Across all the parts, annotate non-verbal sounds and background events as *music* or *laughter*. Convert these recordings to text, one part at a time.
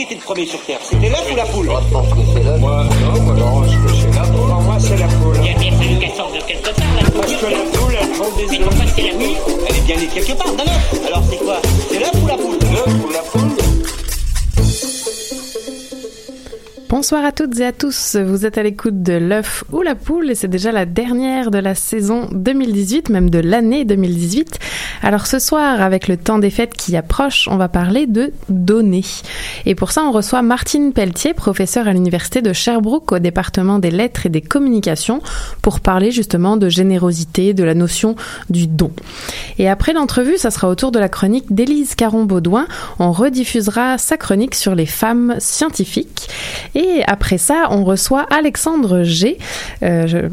Qui était le premier sur Terre? C'était l'œuf ou la poule? Moi, non, moi, non, je pense que c'est la poule. Pour moi, c'est la poule. Il a bien fallu qu'elle sorte de quelque part, la poule. Parce que la poule, elle prend des Mais pourquoi c'est la nuit Elle est bien née quelque part, d'un œuf. Alors c'est quoi? C'est l'œuf ou la poule? L'œuf ou la poule Bonsoir à toutes et à tous. Vous êtes à l'écoute de l'œuf ou la poule et c'est déjà la dernière de la saison 2018, même de l'année 2018. Alors ce soir, avec le temps des fêtes qui approche, on va parler de données. Et pour ça, on reçoit Martine Pelletier, professeure à l'université de Sherbrooke au département des lettres et des communications, pour parler justement de générosité, de la notion du don. Et après l'entrevue, ça sera au tour de la chronique d'Élise Caron-Baudouin. On rediffusera sa chronique sur les femmes scientifiques. Après ça, on reçoit Alexandre G. Euh,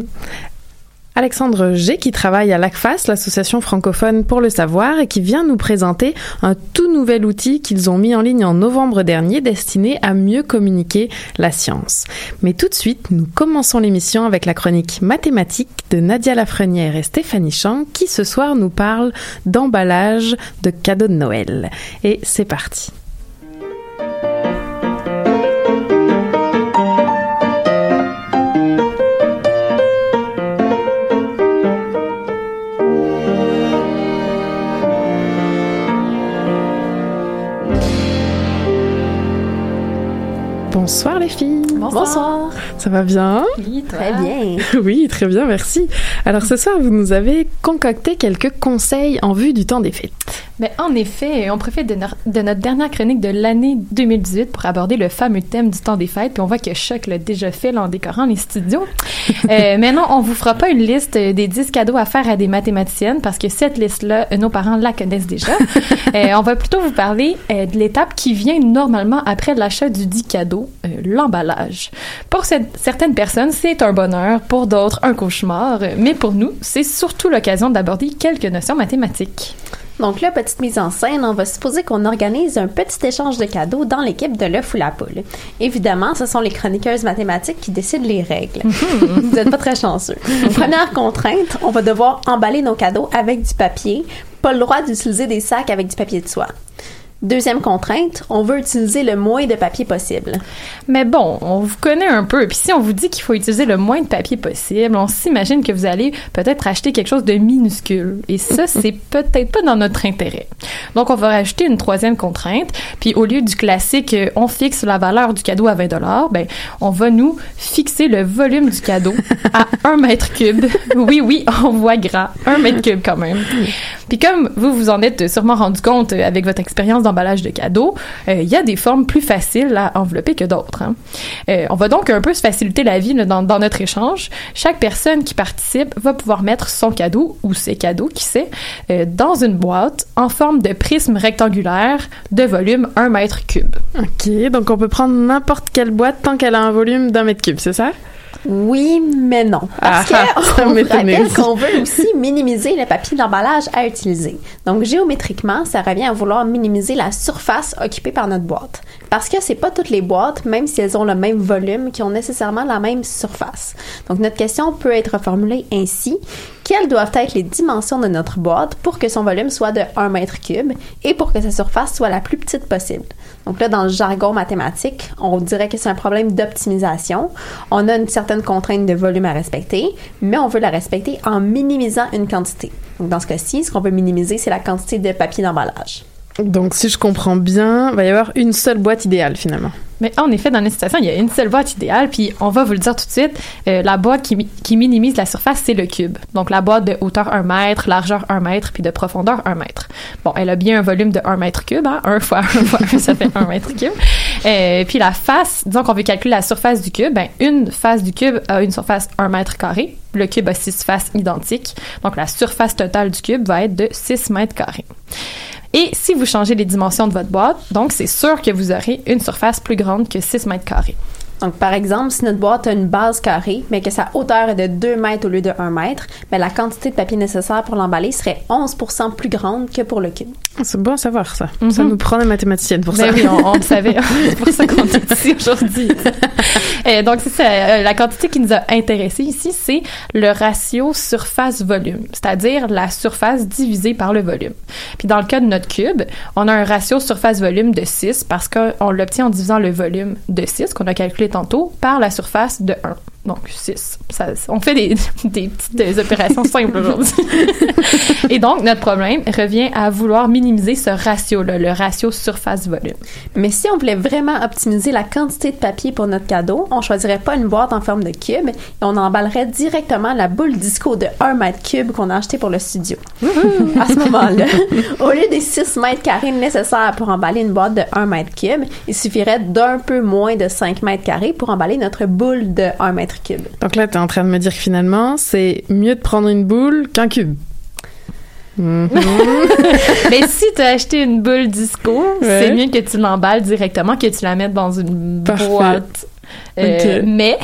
Alexandre G qui travaille à l'ACFAS, l'association francophone pour le savoir, et qui vient nous présenter un tout nouvel outil qu'ils ont mis en ligne en novembre dernier destiné à mieux communiquer la science. Mais tout de suite, nous commençons l'émission avec la chronique mathématique de Nadia Lafrenière et Stéphanie Chang qui ce soir nous parlent d'emballage de cadeaux de Noël. Et c'est parti. Bonsoir les filles. Bonsoir. Ça va bien? Oui, Très bien. *laughs* Oui, très bien, merci. Alors ce soir, vous nous avez concocté quelques conseils en vue du temps des fêtes. Mais en effet, on profite de, no- de notre dernière chronique de l'année 2018 pour aborder le fameux thème du temps des fêtes. Puis on voit que Choc l'a déjà fait là, en décorant les studios. *laughs* euh, mais non, on vous fera pas une liste euh, des 10 cadeaux à faire à des mathématiciennes parce que cette liste-là, euh, nos parents la connaissent déjà. *laughs* Euh, on va plutôt vous parler euh, de l'étape qui vient normalement après l'achat du dit cadeau, euh, l'emballage. Pour cette- certaines personnes, c'est un bonheur, pour d'autres, un cauchemar. Euh, Mais pour nous, c'est surtout l'occasion d'aborder quelques notions mathématiques. Donc là, petite mise en scène, on va supposer qu'on organise un petit échange de cadeaux dans l'équipe de l'œuf ou la poule. Évidemment, ce sont les chroniqueuses mathématiques qui décident les règles. *laughs* Vous n'êtes pas très chanceux. Première contrainte, on va devoir emballer nos cadeaux avec du papier. Pas le droit d'utiliser des sacs avec du papier de soie. Deuxième contrainte, on veut utiliser le moins de papier possible. Mais bon, on vous connaît un peu. Puis si on vous dit qu'il faut utiliser le moins de papier possible, on s'imagine que vous allez peut-être acheter quelque chose de minuscule. Et ça, *laughs* c'est peut-être pas dans notre intérêt. Donc, on va rajouter une troisième contrainte. Puis au lieu du classique, euh, on fixe la valeur du cadeau à 20 ben, on va nous fixer le volume du cadeau à *laughs* 1 mètre cube. Oui, oui, on voit gras. 1 mètre cube quand même. Puis comme vous vous en êtes sûrement rendu compte euh, avec votre expérience d'emballage de cadeaux, euh, il y a des formes plus faciles à envelopper que d'autres. hein. Euh, on va donc un peu se faciliter la vie dans notre échange. Chaque personne qui participe va pouvoir mettre son cadeau ou ses cadeaux, qui sait, euh, dans une boîte en forme de prisme rectangulaire de volume 1 mètre cube. Ok, donc on peut prendre n'importe quelle boîte tant qu'elle a un volume d'un mètre cube, c'est ça? Oui, mais non. Parce Ah, *laughs* rappelle qu'on veut aussi minimiser le papier d'emballage à utiliser. Donc, géométriquement, ça revient à vouloir minimiser la surface occupée par notre boîte. Parce que c'est pas toutes les boîtes, même si elles ont le même volume, qui ont nécessairement la même surface. Donc, notre question peut être formulée ainsi. Quelles doivent être les dimensions de notre boîte pour que son volume soit de 1 mètre cube et pour que sa surface soit la plus petite possible? Donc là, dans le jargon mathématique, on dirait que c'est un problème d'optimisation. On a une certaine contrainte de volume à respecter, mais on veut la respecter en minimisant une quantité. Donc dans ce cas-ci, ce qu'on veut minimiser, c'est la quantité de papier d'emballage. Donc, si je comprends bien, il va y avoir une seule boîte idéale finalement. Mais en effet, dans les situations, il y a une seule boîte idéale, puis on va vous le dire tout de suite, euh, la boîte qui, qui minimise la surface, c'est le cube. Donc la boîte de hauteur 1 mètre, largeur 1 mètre, puis de profondeur 1 mètre. Bon, elle a bien un volume de 1 mètre cube, hein, 1 fois 1 fois 1, ça fait 1 mètre cube. Euh, puis la face, disons qu'on veut calculer la surface du cube, ben une face du cube a une surface 1 mètre carré, le cube a 6 faces identiques, donc la surface totale du cube va être de 6 mètres carrés. Et si vous changez les dimensions de votre boîte, donc c'est sûr que vous aurez une surface plus grande que 6 mètres carrés. Donc, par exemple, si notre boîte a une base carrée, mais que sa hauteur est de 2 mètres au lieu de 1 mètre, ben, la quantité de papier nécessaire pour l'emballer serait 11% plus grande que pour le cube. C'est bon à savoir ça. Ça Mhm. nous prend des mathématiciennes pour Ben ça. oui, on, on le *laughs* savait. c'est pour ça qu'on est ici aujourd'hui. *laughs* Euh, donc, c'est ça. euh, la quantité qui nous a intéressés ici, c'est le ratio surface-volume, c'est-à-dire la surface divisée par le volume. Puis dans le cas de notre cube, on a un ratio surface-volume de 6 parce qu'on l'obtient en divisant le volume de 6, qu'on a calculé tantôt, par la surface de 1. Donc 6. Ça, on fait des, *laughs* des petites euh, opérations simples aujourd'hui. *laughs* Et donc, notre problème revient à vouloir minimiser ce ratio-là, le ratio surface-volume. Mais si on voulait vraiment optimiser la quantité de papier pour notre cadeau, on choisirait pas une boîte en forme de cube et on emballerait directement la boule disco de 1 mètre cube qu'on a acheté pour le studio. à ce moment-là, *laughs* au lieu des 6 mètres carrés nécessaires pour emballer une boîte de 1 mètre cube, il suffirait d'un peu moins de 5 mètres carrés pour emballer notre boule de 1 mètre cube. Donc là, t'es en train de me dire que finalement, c'est mieux de prendre une boule qu'un cube. Mhm. *laughs* Mais si tu as acheté une boule disco, Ouais. c'est mieux que tu l'emballes directement que tu la mettes dans une Parfait. boîte. Euh. Mais,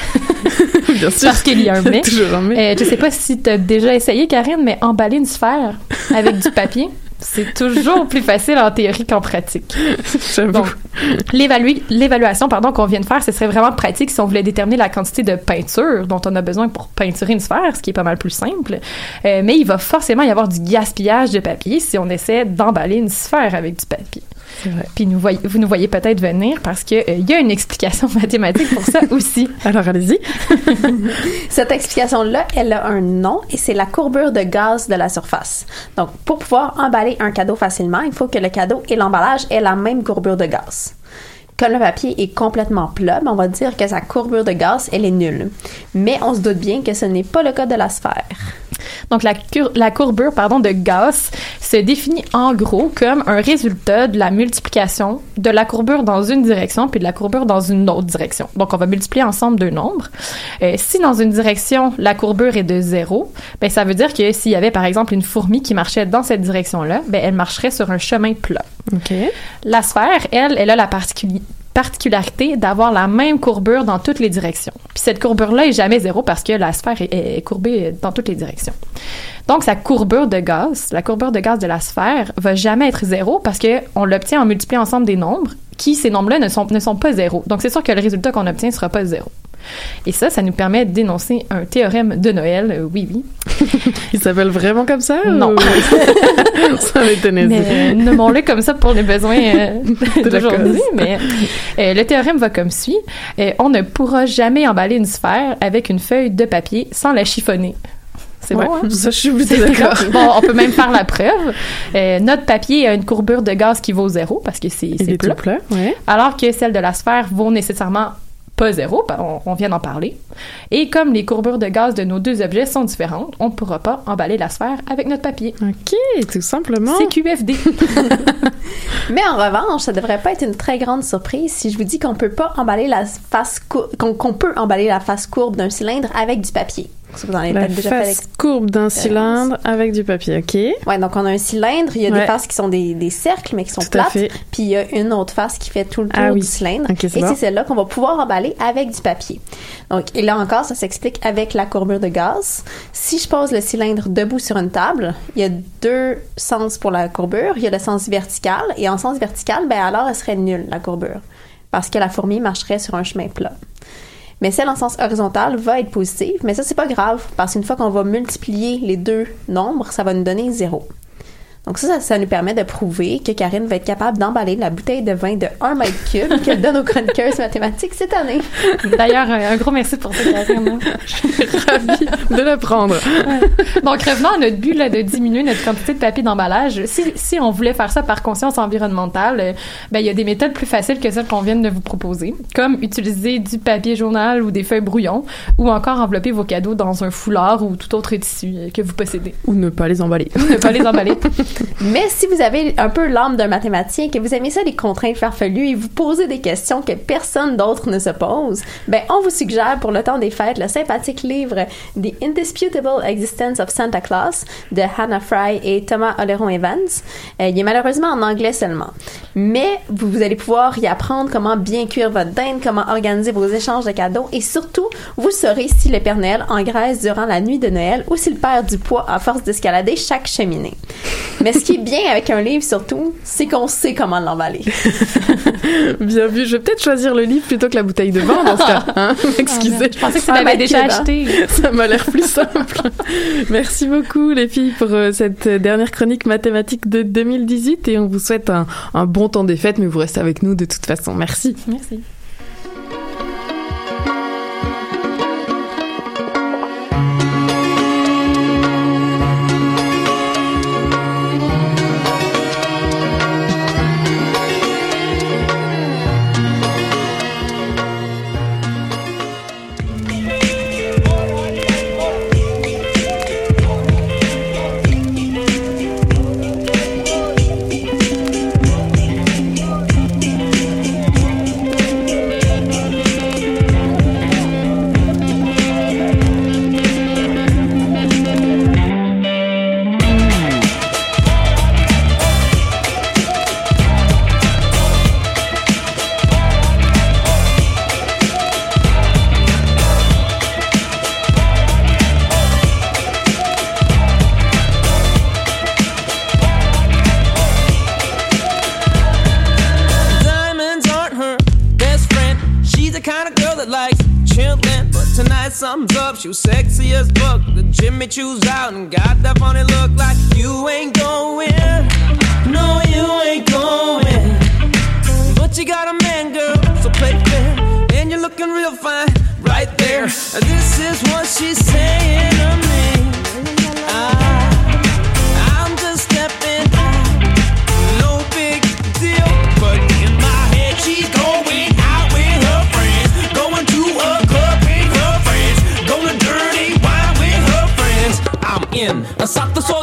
*laughs* Bien sûr. parce qu'il y a un mais, *laughs* un mais. euh, je sais pas si tu as déjà essayé, Karine, mais emballer une sphère avec du papier, c'est toujours plus facile en théorie qu'en pratique. *laughs* Donc, l'évalu- l'évaluation pardon qu'on vient de faire, ce serait vraiment pratique si on voulait déterminer la quantité de peinture dont on a besoin pour peinturer une sphère, ce qui est pas mal plus simple. Euh, mais il va forcément y avoir du gaspillage de papier si on essaie d'emballer une sphère avec du papier. Vrai. Puis nous voyez- vous nous voyez peut-être venir parce que euh, il y a une explication *laughs* mathématique pour ça aussi. Alors, allez-y. *laughs* Cette explication-là, elle a un nom et c'est la courbure de gaz de la surface. Donc, pour pouvoir emballer un cadeau facilement, il faut que le cadeau et l'emballage aient la même courbure de gaz. Comme le papier est complètement plat, ben, on va dire que sa courbure de gaz, elle est nulle. Mais on se doute bien que ce n'est pas le cas de la sphère. Donc la, cur- la courbure pardon, de Gauss se définit en gros comme un résultat de la multiplication de la courbure dans une direction puis de la courbure dans une autre direction. Donc on va multiplier ensemble deux nombres. Euh, si dans une direction la courbure est de zéro, ben ça veut dire que s'il y avait par exemple une fourmi qui marchait dans cette direction-là, ben elle marcherait sur un chemin plat. La sphère, elle, elle a la particuli- particularité d'avoir la même courbure dans toutes les directions. Puis cette courbure-là est jamais zéro parce que la sphère est, courbée dans toutes les directions. Donc sa courbure de gaz, la courbure de gaz de la sphère, va jamais être zéro parce que on l'obtient en multipliant ensemble des nombres qui ces nombres-là ne sont ne pas zéro. Donc c'est sûr que le résultat qu'on obtient sera pas zéro. Et ça, ça nous permet d'énoncer un théorème de Noël. euh, oui, oui. *laughs* Il s'appelle vraiment comme ça? Non. ou- *laughs* ça m'étonnait. Euh, nommons-le comme ça pour les besoins euh, *laughs* d'aujourd'hui. Mais euh, le théorème va comme suit. Euh, on ne pourra jamais emballer une sphère avec une feuille de papier sans la chiffonner. C'est bon, hein? ça, je suis d'accord. bon. On peut même faire la preuve. Euh, notre papier a une courbure de gaz qui vaut zéro parce que c'est plat. tout plat, ouais. Alors que celle de la sphère vaut nécessairement pas zéro, on, on vient d'en parler. Et comme les courbures de gaz de nos deux objets sont différentes, on ne pourra pas emballer la sphère avec notre papier. OK, tout simplement. C'est QFD. *laughs* Mais en revanche, ça devrait pas être une très grande surprise si je vous dis qu'on peut pas emballer la face qu'on peut emballer la face courbe d'un cylindre avec du papier. Ça, vous en avez peut-être déjà fait face courbe d'un cylindre avec du papier, OK. Ouais, donc on a un cylindre, il y a Ouais. des faces qui sont des, des cercles, mais qui sont Tout plates. Puis il y a une autre face qui fait tout le tour Ah oui. du cylindre. Ok, c'est et bon. c'est celle-là qu'on va pouvoir emballer avec du papier. Donc, et là encore, ça s'explique avec la courbure de gaz. Si je pose le cylindre debout sur une table, il y a deux sens pour la courbure. Il y a le sens vertical. Et en sens vertical, ben alors, elle serait nulle, la courbure. Parce que la fourmi marcherait sur un chemin plat. Mais celle en sens horizontal va être positive, mais ça, c'est pas grave, parce qu'une fois qu'on va multiplier les deux nombres, ça va nous donner zéro. Donc ça, ça, ça nous permet de prouver que Karine va être capable d'emballer la bouteille de vin de 1 mètre cube qu'elle donne aux chroniqueuses mathématiques cette année. D'ailleurs, un un gros merci pour ça, Karine. *laughs* Ravie de l'apprendre. Donc, revenons à notre but là, de diminuer notre quantité de papier d'emballage. Si, si on voulait faire ça par conscience environnementale, euh, ben, il y a des méthodes plus faciles que celles qu'on vient de vous proposer, comme utiliser du papier journal ou des feuilles brouillon, ou encore envelopper vos cadeaux dans un foulard ou tout autre tissu euh, que vous possédez. Ou ne pas les emballer. Ou ne pas les emballer. *laughs* Mais si vous avez un peu l'âme d'un mathématicien, que vous aimez ça les contraintes farfelues et vous posez des questions que personne d'autre ne se pose, ben on vous suggère pour le temps des fêtes le sympathique livre The Indisputable Existence of Santa Claus de Hannah Fry et Thomas Oleron Evans. Euh, il est malheureusement en anglais seulement. Mais vous, allez pouvoir y apprendre comment bien cuire votre dinde, comment organiser vos échanges de cadeaux et surtout, vous saurez si le Père Noël engraisse durant la nuit de Noël ou s'il perd du poids à force d'escalader chaque cheminée. Mais ce qui est bien avec un livre surtout, c'est qu'on sait comment l'emballer. *laughs* Bien vu. Je vais peut-être choisir le livre plutôt que la bouteille de vin dans ce cas. *laughs* Hein? Excusez. Je pensais que tu Ah, l'avais déjà que ben. acheté. *laughs* Ça m'a l'air plus simple. Merci beaucoup les filles pour euh, cette dernière chronique mathématique de 2018 et on vous souhaite un, un bon temps des fêtes mais vous restez avec nous de toute façon. Merci. Merci. Tonight something's up. She was sexy as fuck. The Jimmy Choo's out and got that funny look like you ain't going. No, you ain't going. But you got a man, girl, so play fair. And you're looking real fine right there. This is what she's saying to me. I, 700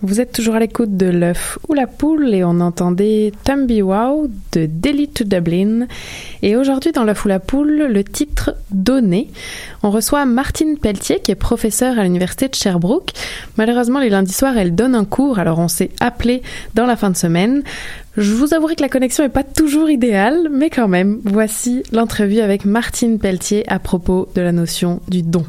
Vous êtes toujours à l'écoute de l'œuf ou la poule et on entendait Tumby Wow de Delhi to Dublin. Et aujourd'hui dans l'œuf ou la poule, le titre Donné. On reçoit Martine Pelletier qui est professeure à l'université de Sherbrooke. Malheureusement les lundis soirs elle donne un cours alors on s'est appelé dans la fin de semaine. Je vous avouerai que la connexion n'est pas toujours idéale, mais quand même, voici l'entrevue avec Martine Pelletier à propos de la notion du don.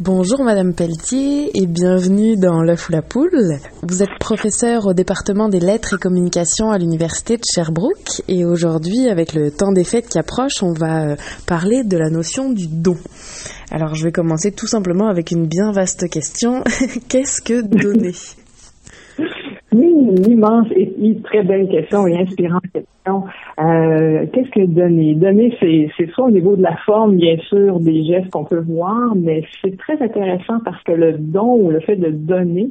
Bonjour Madame Pelletier et bienvenue dans l'œuf ou la poule. Vous êtes professeure au département des lettres et communications à l'université de Sherbrooke et aujourd'hui avec le temps des fêtes qui approche, on va euh, parler de la notion du don. Alors je vais commencer tout simplement avec une bien vaste question. *laughs* Qu'est-ce que donner? *laughs* Une immense et une très belle question et inspirante question. Euh, Qu'est-ce que donner? Donner, c'est, c'est soit au niveau de la forme, bien sûr, des gestes qu'on peut voir, mais c'est très intéressant parce que le don ou le fait de donner,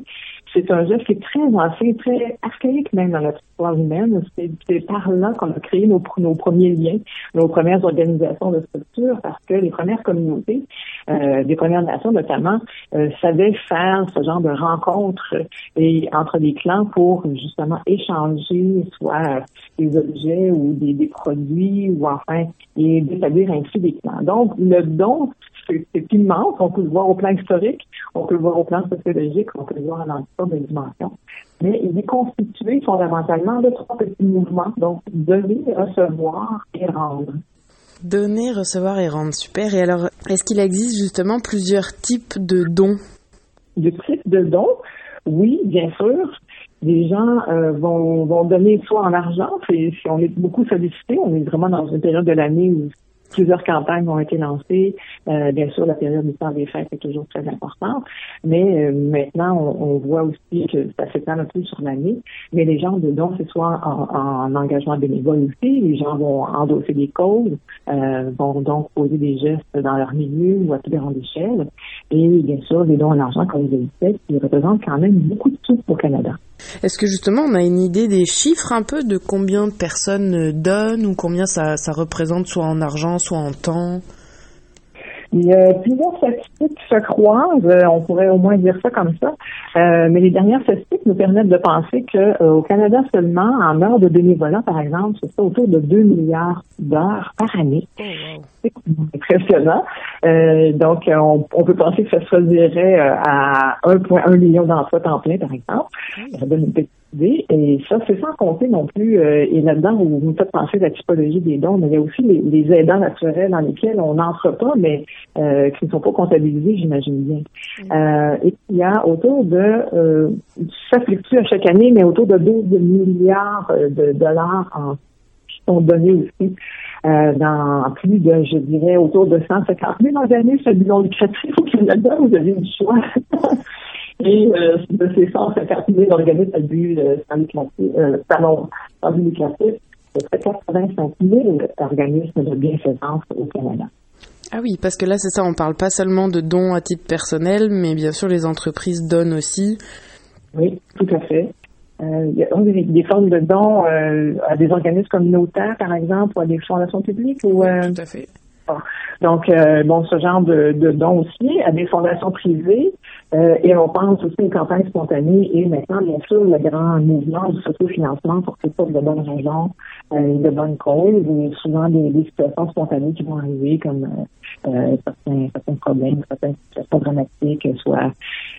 c'est un geste qui est très ancien, très archaïque même dans notre histoire humaine. C'est, par là qu'on a créé nos, nos premiers liens, nos premières organisations de structure, parce que les premières communautés, euh, des Premières Nations notamment, euh, savaient faire ce genre de rencontres et entre des clans pour justement échanger soit des objets ou des, des produits ou enfin et d'établir ainsi des clans. Donc le don c'est, immense. On peut le voir au plan historique, on peut le voir au plan sociologique, on peut le voir dans toutes de dimensions. Mais il est constitué fondamentalement de trois petits mouvements. Donc donner, recevoir et rendre. Donner, recevoir et rendre. Super. Et alors, est-ce qu'il existe justement plusieurs types de dons? De types de dons? Oui, bien sûr. Les gens euh, vont, vont donner soit en argent, si on est beaucoup sollicité, on est vraiment dans une période de l'année où plusieurs campagnes ont été lancées. Euh, bien sûr, la période du temps des fêtes est toujours très importante, mais euh, maintenant, on, on, voit aussi que ça s'étend un peu sur l'année. Mais les gens de dons, c'est soit en, en, engagement bénévole aussi, les gens vont endosser des causes, euh, vont donc poser des gestes dans leur milieu ou à plus grande échelle. Et bien sûr, les dons en argent, comme vous le dites, qui représentent quand même beaucoup de sous au Canada. Est-ce que justement on a une idée des chiffres un peu de combien de personnes donnent ou combien ça, représente soit en argent, soit en temps? Il y a plusieurs statistiques qui se croisent, on pourrait au moins dire ça comme ça, euh, mais les dernières statistiques nous permettent de penser que euh, au Canada seulement, en heures de bénévolat, par exemple, c'est autour de 2 milliards d'heures par année. C'est impressionnant. Euh, donc, on, on, peut penser que ça se traduirait à 1,1 million d'emplois temps plein, par exemple. Ça donne une petite et ça, c'est sans compter non plus, euh, et là-dedans, vous, vous me faites penser à la typologie des dons, mais il y a aussi les, les aidants naturels dans lesquels on n'entre pas, mais euh, qui ne sont pas comptabilisés, j'imagine bien. Euh, et il y a autour de, ça fluctue à chaque année, mais autour de 12 milliards de dollars en, qui sont donnés aussi. Euh, dans plus de, je dirais, autour de 150 000 organismes c'est non lucratif au Canada. Vous avez du choix. *laughs* Et euh, de ces 150 000 organismes à but euh, pardon, sans but lucratif, c'est 85 000 organismes de bienfaisance au Canada. Ah oui, parce que là, c'est ça, on parle pas seulement de dons à titre personnel, mais bien sûr, les entreprises donnent aussi. Oui, tout à fait. Euh, il y a des, des formes de dons euh, à des organismes communautaires, par exemple, ou à des fondations publiques. Ou, oui, tout à fait. Donc, euh, bon, ce genre de, de dons aussi à des fondations privées. Euh, et on pense aussi aux campagnes spontanées et maintenant, bien sûr, le grand mouvement du sociofinancement pour toutes sortes de bonnes raisons, euh, de bonnes causes, et souvent des, des, situations spontanées qui vont arriver comme euh, certains, certains problèmes, certaines situations dramatiques, soit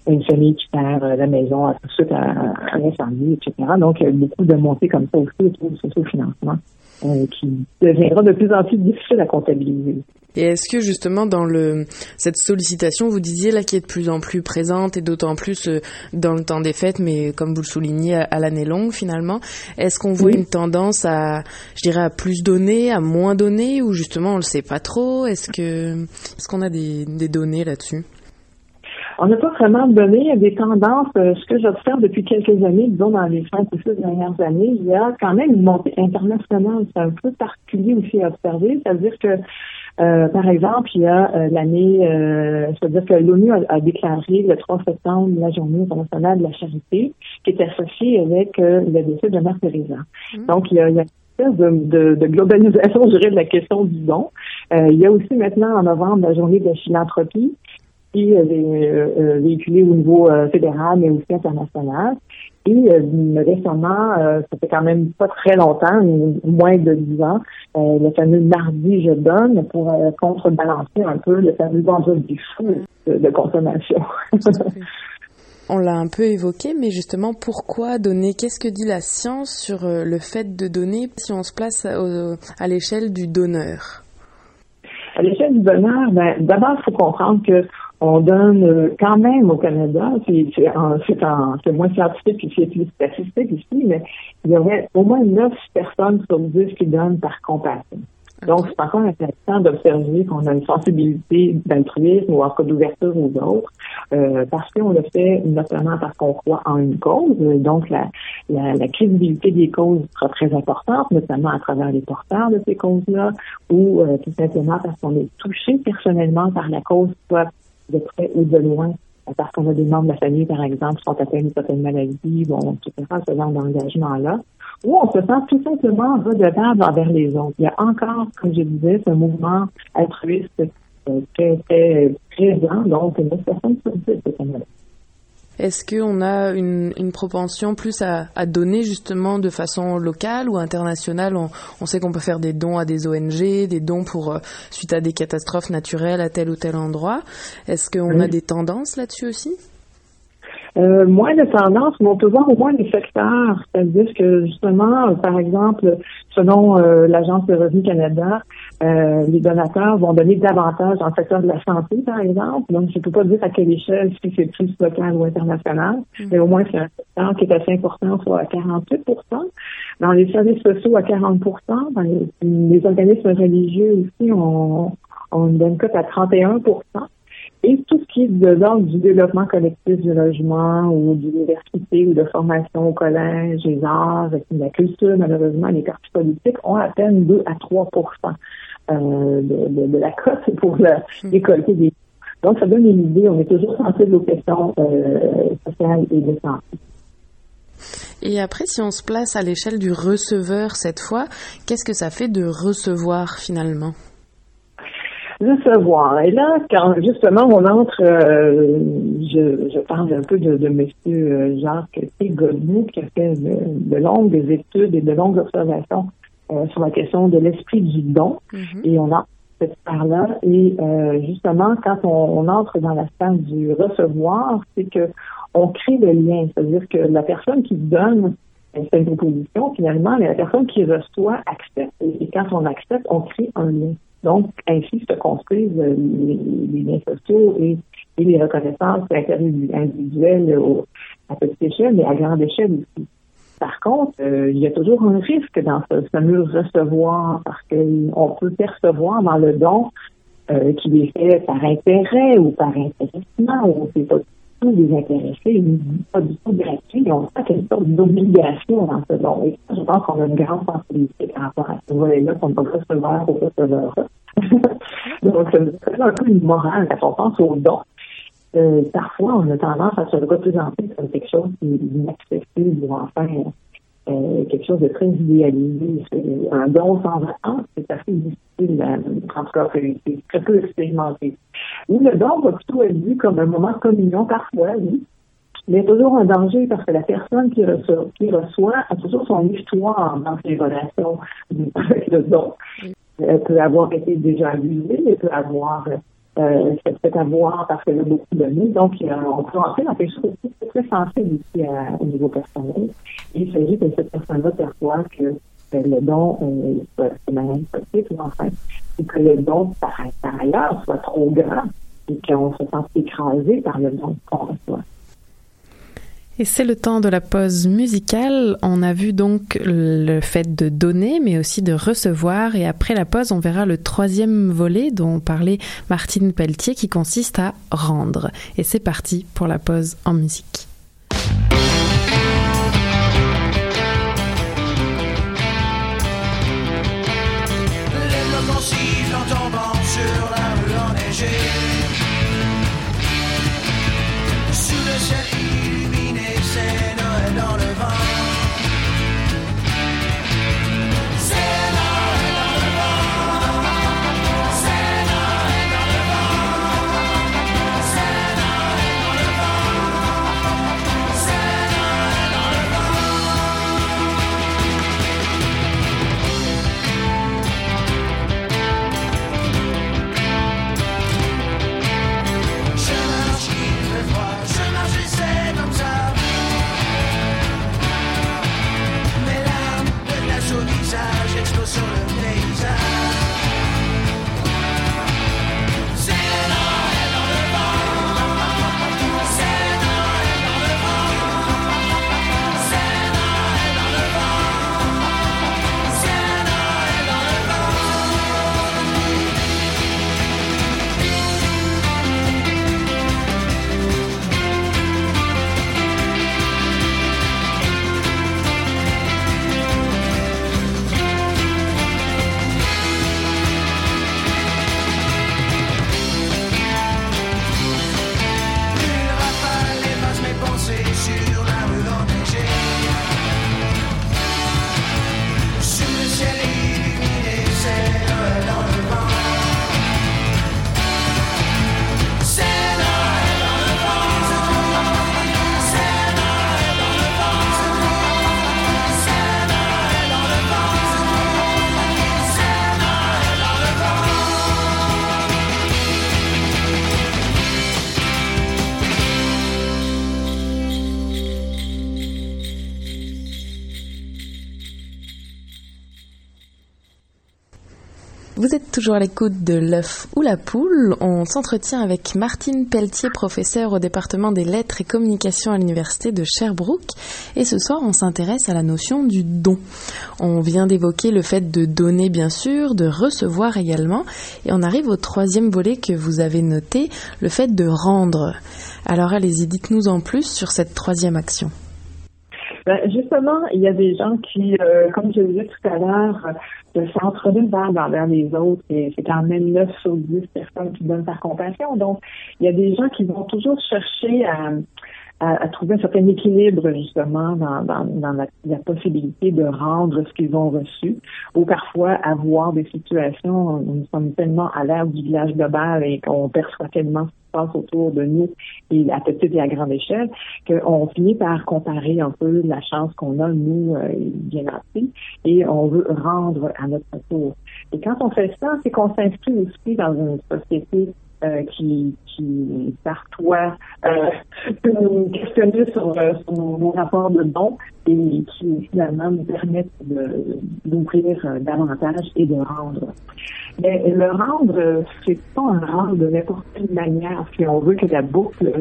une famille qui perd la maison tout suite à, à un incendie, etc. Donc, beaucoup de montées comme ça aussi autour du sociofinancement. Euh, qui deviendra de plus en plus difficile à comptabiliser. Et est-ce que justement dans le cette sollicitation, vous disiez là qui est de plus en plus présente et d'autant plus euh, dans le temps des fêtes, mais comme vous le soulignez à, l'année longue finalement, est-ce qu'on voit oui. une tendance à, je dirais, à plus donner, à moins donner, ou justement on le sait pas trop? Est-ce que est-ce qu'on a des, des données là-dessus? On n'a pas vraiment donné des tendances. Euh, ce que j'observe depuis quelques années, disons dans les cinq ou six dernières années, il y a quand même une montée internationale. C'est un peu particulier aussi à observer. C'est-à-dire que Euh, par exemple, il y a euh, l'année, euh, c'est-à-dire que l'ONU a, a, déclaré le 3 septembre la journée internationale de la charité, qui est associée avec euh, le décès de Mère Teresa. Mmh. Donc, il y a, il y a une espèce de, de, de, globalisation, je dirais, de la question du don. Euh, il y a aussi maintenant en novembre la journée de la philanthropie qui est euh, véhiculée au niveau fédéral, mais aussi international. Et euh, récemment, euh, ça fait quand même pas très longtemps, moins de 10 ans, euh, le fameux mardi je donne pour contrebalancer un peu le fameux vendredi fou de, de consommation. On l'a un peu évoqué, mais justement, pourquoi donner? Qu'est-ce que dit la science sur le fait de donner si on se place à, à l'échelle du donneur? À l'échelle du donneur, ben, d'abord, il faut comprendre que on donne euh, quand même au Canada, c'est moins scientifique et c'est plus statistique ici, mais il y aurait au moins 9 personnes sur 10 qui donnent par compassion. Donc, c'est encore intéressant d'observer qu'on a une sensibilité d'altruisme ou en cas d'ouverture aux autres, euh, parce qu'on le fait notamment parce qu'on croit en une cause. Donc, la, la, la, crédibilité des causes sera très importante, notamment à travers les porteurs de ces causes-là, ou euh, tout simplement parce qu'on est touché personnellement par la cause, soit de près ou de loin, parce qu'on a des membres de la famille, par exemple, qui sont atteints d'une certaine maladie, bon, etc., ce genre d'engagement-là, ou on se sent tout simplement redevable envers les autres. Il y a encore, comme je disais, ce mouvement altruiste euh, qui était présent, donc une personne sur dix, maladie. Est-ce qu'on a une, une, propension plus à, à, donner justement de façon locale ou internationale? On, on, sait qu'on peut faire des dons à des ONG, des dons pour euh, suite à des catastrophes naturelles à tel ou tel endroit. Est-ce qu'on oui. a des tendances là-dessus aussi? Euh, moins de tendances, mais on peut voir au moins les secteurs. C'est-à-dire que justement, par exemple, selon euh, l'Agence de Revenu Canada, euh, les donateurs vont donner davantage dans le secteur de la santé, par exemple. Donc, je ne peux pas dire à quelle échelle, si c'est plus local ou international, mmh. mais au moins c'est un secteur qui est assez important, soit à 48% Dans les services sociaux, à 40% Dans les, les organismes religieux aussi, on, on donne cote à 31% et tout ce qui est de l'ordre du développement collectif du logement ou d'université ou de formation au collège, les arts, la culture, malheureusement, les partis politiques ont à peine 2 à 3 euh, de, de, de, la cote *laughs* pour la, récolter des donc, ça donne une idée. On est toujours sensible aux questions euh, sociales et de santé. Et après, si on se place à l'échelle du receveur cette fois, qu'est-ce que ça fait de recevoir finalement? recevoir. Et là, quand justement on entre, euh, je, je, parle un peu de, de M. Jacques T. Qui a fait de, de, longues études et de longues observations euh, sur la question de l'esprit du don. Mm-hmm. Et on a cette part-là. Et euh, justement, quand on, on, entre dans la sphère du recevoir, c'est que on crée le lien. C'est-à-dire que la personne qui donne c'est une proposition finalement, mais la personne qui reçoit accepte. Et quand on accepte, on crée un lien. Donc, ainsi se construisent les, les liens sociaux et, et, les reconnaissances individuelles à petite échelle, mais à grande échelle aussi. Par contre, euh, il y a toujours un risque dans ce fameux recevoir parce qu'on peut percevoir dans le don euh, qu'il est fait par intérêt ou par intéressement ou c'est pas tout désintéressé, pas du tout gratuit. On qu'il y a une sorte d'obligation dans ce don. Et je pense qu'on a une grande sensibilité par rapport à ce volet-là qu'on va recevoir au receveur. *laughs* Donc, c'est un peu une morale quand on pense au don. Euh, parfois, on a tendance à se représenter comme quelque chose d'inaccessible ou enfin euh, quelque chose de très idéalisé. Un don sans attente, c'est assez difficile, en tout cas, c'est très peu expérimenté. Ou le don va plutôt être vu comme un moment de communion parfois, oui. Mais toujours un danger parce que la personne qui reçoit, qui reçoit a toujours son histoire dans ses relations avec le don. Elle peut avoir été déjà abusée, elle peut avoir euh, peut avoir parce qu'elle a beaucoup donné. Donc, euh, on peut entrer dans quelque chose de très sensible ici à, au niveau personnel. Il s'agit que cette personne-là perçoit que euh, le don euh, c'est même possible, en fait, et que le don, par, par ailleurs, soit trop grand et qu'on se sente écrasé par le don qu'on reçoit. Et c'est le temps de la pause musicale. On a vu donc le fait de donner, mais aussi de recevoir. Et après la pause, on verra le troisième volet dont parlait Martine Pelletier, qui consiste à rendre. Et c'est parti pour la pause en musique. Toujours à l'écoute de l'œuf ou la poule. On s'entretient avec Martine Pelletier, professeure au département des lettres et communications à l'université de Sherbrooke. Et ce soir, on s'intéresse à la notion du don. On vient d'évoquer le fait de donner, bien sûr, de recevoir également. Et on arrive au troisième volet que vous avez noté, le fait de rendre. Alors allez-y, dites-nous en plus sur cette troisième action. Ben, justement, il y a des gens qui, euh, comme je le disais tout à l'heure, euh, s'entre-donnent envers les autres et c'est quand même 9 sur 10 personnes qui donnent par compassion. Donc, il y a des gens qui vont toujours chercher à, à, trouver un certain équilibre justement dans, dans, dans la, la, possibilité de rendre ce qu'ils ont reçu ou parfois avoir des situations, nous sommes tellement à l'ère du village global et qu'on perçoit tellement autour de nous et à petite et à grande échelle, qu'on finit par comparer un peu la chance qu'on a, nous, euh, bien assez, et on veut rendre à notre tour. Et quand on fait ça, c'est qu'on s'inscrit aussi dans une société euh, qui, qui parfois peut nous questionner sur, euh, nos, rapports de dons et qui finalement nous permettent d'ouvrir davantage et de rendre. Mais le rendre, c'est pas un rendre de n'importe quelle manière si on veut que la boucle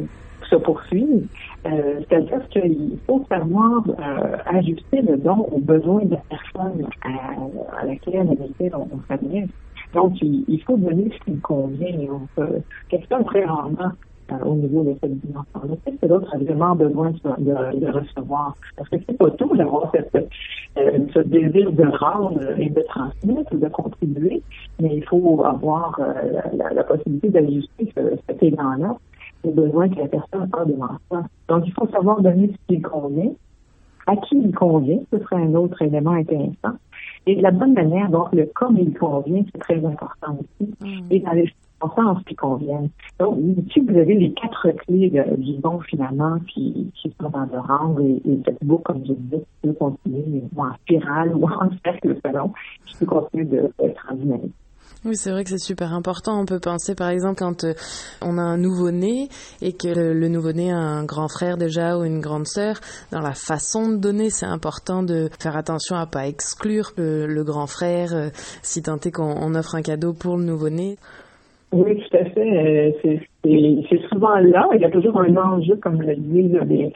se poursuive. Euh, C'est-à-dire qu'il faut savoir euh, ajuster le don aux besoins de la personne à, à laquelle, on, on s'adresse. Donc, il, faut donner ce qui convient. On quelqu'un très rarement au niveau de cette dimension-là. Peut-être que l'autre a vraiment besoin de, de, recevoir? Parce que c'est pas tout d'avoir euh, ce désir de rendre et de transmettre ou de contribuer, mais il faut avoir euh, la, possibilité d'ajuster cet élan-là aux besoins que la personne a devant soi. Donc, il faut savoir donner ce qui convient, à qui il convient, ce serait un autre élément intéressant. Et la bonne manière, donc le comme il convient, c'est très important aussi. Mm. Et dans les circonstances qui conviennent. Donc, si vous avez les quatre clés du bon finalement qui, qui sont dans le rang et, et boucle, comme je disais, peut continuer ou en spirale *laughs* ou en cercle selon, qui peut continuer d'être en dynamique. Oui, c'est vrai que c'est super important. On peut penser, par exemple, quand euh, on a un nouveau-né et que le, nouveau-né a un grand frère déjà ou une grande sœur, dans la façon de donner, c'est important de faire attention à pas exclure le, grand frère euh, si tant est qu'on offre un cadeau pour le nouveau-né. Oui, tout à fait. Euh, c'est souvent là. Il y a toujours un enjeu, comme le disent les,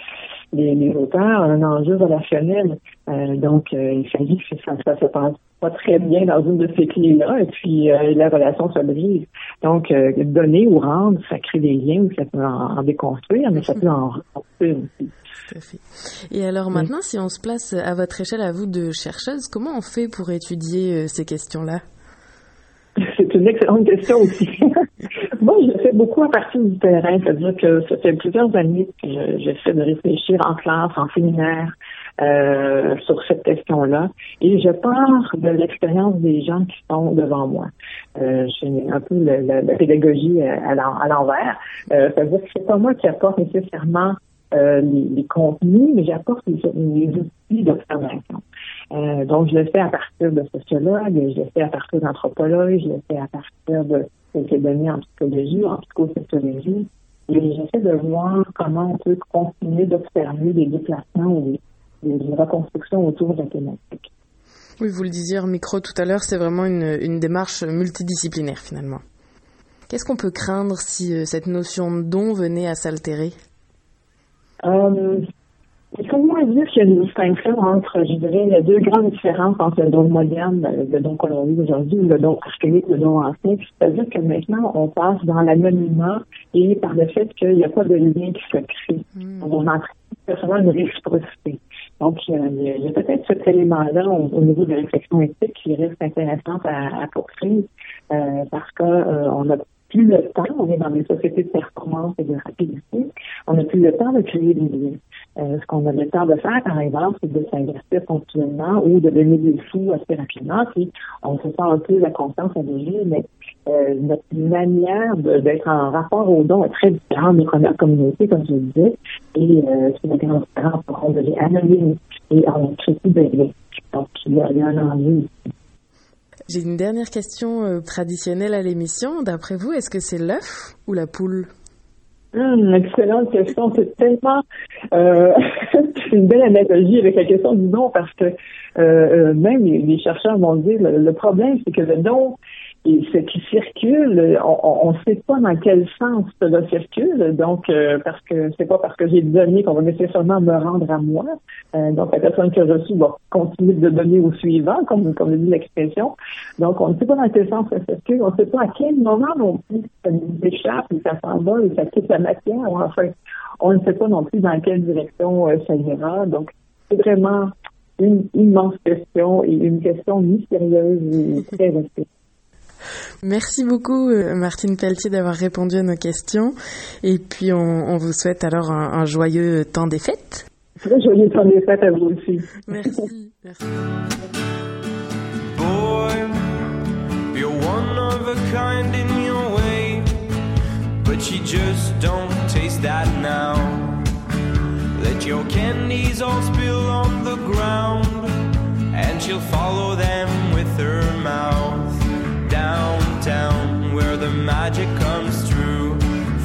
les, auteurs, un enjeu relationnel. donc, il s'agit que ça, ça se passe pas très bien dans une de ces clés-là, et puis euh, la relation se brise. Donc, euh, donner ou rendre, ça crée des liens, ça peut en, déconstruire, mais ça peut en reconstruire aussi. Tout à fait. Et alors maintenant, si on se place à votre échelle, à vous de chercheuse, comment on fait pour étudier euh, ces questions-là? C'est une excellente question aussi. *laughs* Moi, je fais beaucoup à partir du terrain, c'est-à-dire que ça fait plusieurs années que j'essaie de réfléchir en classe, en séminaire, euh, sur cette question-là. Et je pars de l'expérience des gens qui sont devant moi. Euh, J'ai un peu la, pédagogie à, l'envers. Euh, C'est-à-dire que c'est pas moi qui apporte nécessairement euh, les, contenus, mais j'apporte les, outils d'observation. Euh, donc, je le fais à partir de sociologues, je le fais à partir d'anthropologues, je le fais à partir de quelques données en psychologie, en psychosociologie. Et j'essaie de voir comment on peut continuer d'observer les déplacements ou les de reconstruction autour de la thématique. Oui, vous le disiez en micro tout à l'heure, c'est vraiment une, une, démarche multidisciplinaire finalement. Qu'est-ce qu'on peut craindre si euh, cette notion de don venait à s'altérer? Euh, Il faut moins dire qu'il y a une distinction entre, je dirais, les deux grandes différences entre le don moderne, le don qu'on vit aujourd'hui, le don archaïque, le don ancien? C'est-à-dire que maintenant, on passe dans l'anonymat et par le fait qu'il n'y a pas de lien qui se crée. Hmm. On entraîne une réciprocité. Donc, il y a, peut-être cet élément-là au, niveau de la réflexion éthique qui reste intéressant à, poursuivre euh, parce qu'on euh, n'a plus le temps, on est dans des sociétés de performance et de rapidité, on n'a plus le temps de créer des liens. Euh, ce qu'on a le temps de faire, par exemple, c'est de s'investir continuellement ou de donner des sous assez rapidement, puis on se sent un peu la confiance à donner, mais euh, notre manière d'être en rapport aux dons est très différente des premières communautés, comme je le disais, et euh, c'est une grande différence. On devient anonyme et on crée plus de liens. Donc, il y a, un enjeu J'ai une dernière question euh, traditionnelle à l'émission. D'après vous, est-ce que c'est l'œuf ou la poule? Hum, excellente question. C'est tellement euh, *laughs* une belle analogie avec la question du don parce que euh, euh même les, chercheurs vont dire le, le problème, c'est que le don et ce qui circule, on ne sait pas dans quel sens cela circule. Donc, euh, parce que c'est pas parce que j'ai donné qu'on va nécessairement me rendre à moi. Euh, donc, la personne qui a reçu va continuer de donner au suivant, comme, comme dit l'expression. Donc, on ne sait pas dans quel sens ça circule. On ne sait pas à quel moment non plus ça nous échappe, ou ça s'envole, ou ça quitte la matière. Enfin, on ne sait pas non plus dans quelle direction euh, ça ira. Donc, c'est vraiment une immense question et une question mystérieuse et très restée. Merci beaucoup, euh, Martine Pelletier, d'avoir répondu à nos questions. Et puis, on, on vous souhaite alors un, un, joyeux temps des fêtes. Très joyeux temps des fêtes à vous aussi. Merci. *laughs* Merci. Boy, you're one of a kind in your way, but you just don't taste that now. Let your candies all spill on the ground, and she'll follow them with her mouth. Downtown, where the magic comes through,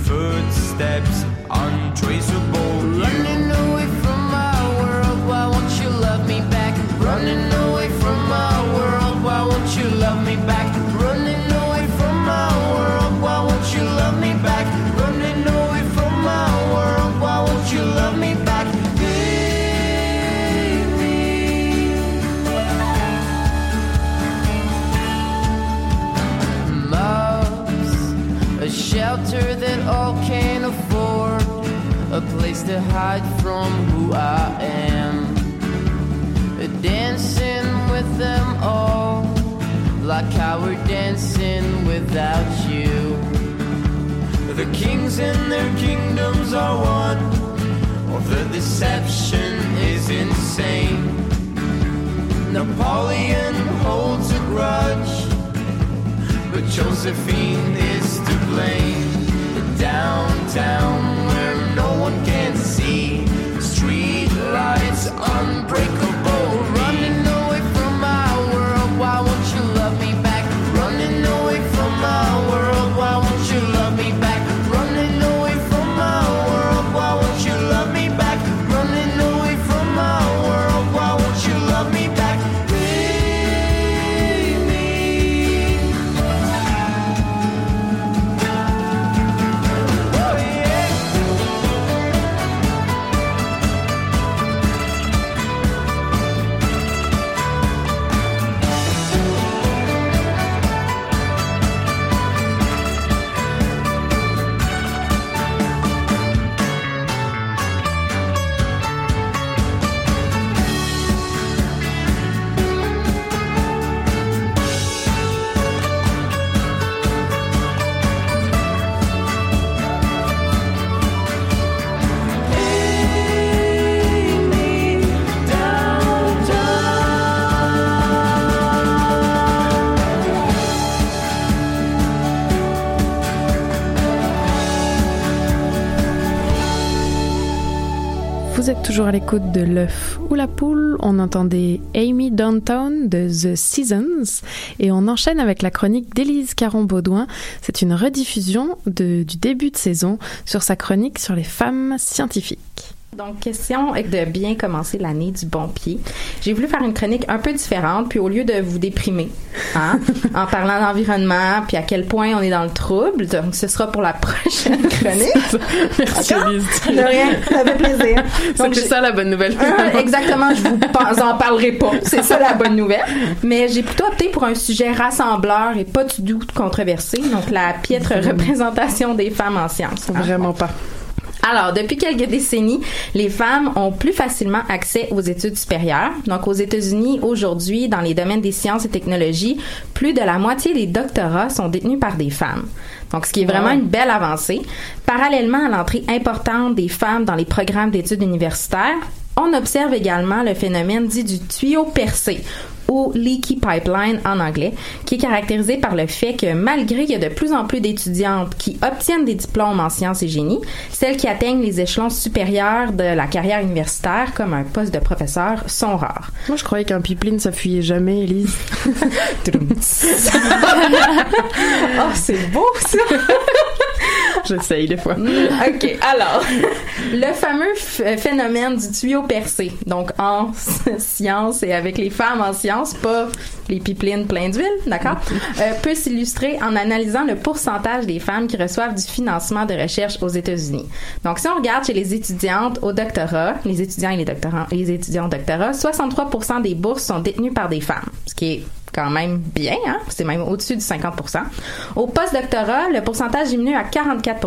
footsteps untraceable. Shelter that all can afford, a place to hide from who I am. Dancing with them all, like how we're dancing without you. The kings and their kingdoms are one, or the deception is insane. Napoleon holds a grudge, but Josephine is to blame. Toujours à l'écoute de l'œuf ou la poule. On entendait Amy Downtown de The Seasons et on enchaîne avec la chronique d'Élise Caron-Baudouin. C'est une rediffusion du début de saison sur sa chronique sur les femmes scientifiques. Donc, question est de bien commencer l'année du bon pied. J'ai voulu faire une chronique un peu différente, puis au lieu de vous déprimer, hein, *laughs* en parlant d'environnement, puis à quel point on est dans le trouble, donc ce sera pour la prochaine *laughs* chronique. Merci. De rien, ça fait plaisir. *laughs* Donc, c'est ça la bonne nouvelle. Euh, exactement, je vous en, parlerai pas. C'est ça la bonne nouvelle. Mais j'ai plutôt opté pour un sujet rassembleur et pas du tout controversé, donc la piètre représentation des femmes en sciences. Vraiment pas. Alors, depuis quelques décennies, les femmes ont plus facilement accès aux études supérieures. Donc, aux États-Unis, aujourd'hui, dans les domaines des sciences et technologies, plus de la moitié des doctorats sont détenus par des femmes. Donc, ce qui est vraiment une belle avancée. Parallèlement à l'entrée importante des femmes dans les programmes d'études universitaires, on observe également le phénomène dit du tuyau percé ou leaky pipeline en anglais, qui est caractérisé par le fait que malgré qu'il y a de plus en plus d'étudiantes qui obtiennent des diplômes en sciences et génie, celles qui atteignent les échelons supérieurs de la carrière universitaire, comme un poste de professeur, sont rares. Moi, je croyais qu'un pipeline, ça fuyait jamais, Elise. *laughs* oh, *laughs* *laughs* c'est beau, ça! *laughs* J'essaye des fois. *laughs* OK, alors, *laughs* le fameux f- phénomène du tuyau percé, donc en sciences et avec les femmes en sciences, pas les pipelines pleines d'huile, d'accord, euh, peut s'illustrer en analysant le pourcentage des femmes qui reçoivent du financement de recherche aux États-Unis. Donc, si on regarde chez les étudiantes au doctorat, les étudiants et les doctorants, les étudiants au doctorat, 63% des bourses sont détenues par des femmes, ce qui est quand même bien, hein? c'est même au-dessus du 50% Au post-doctorat, le pourcentage diminue à 44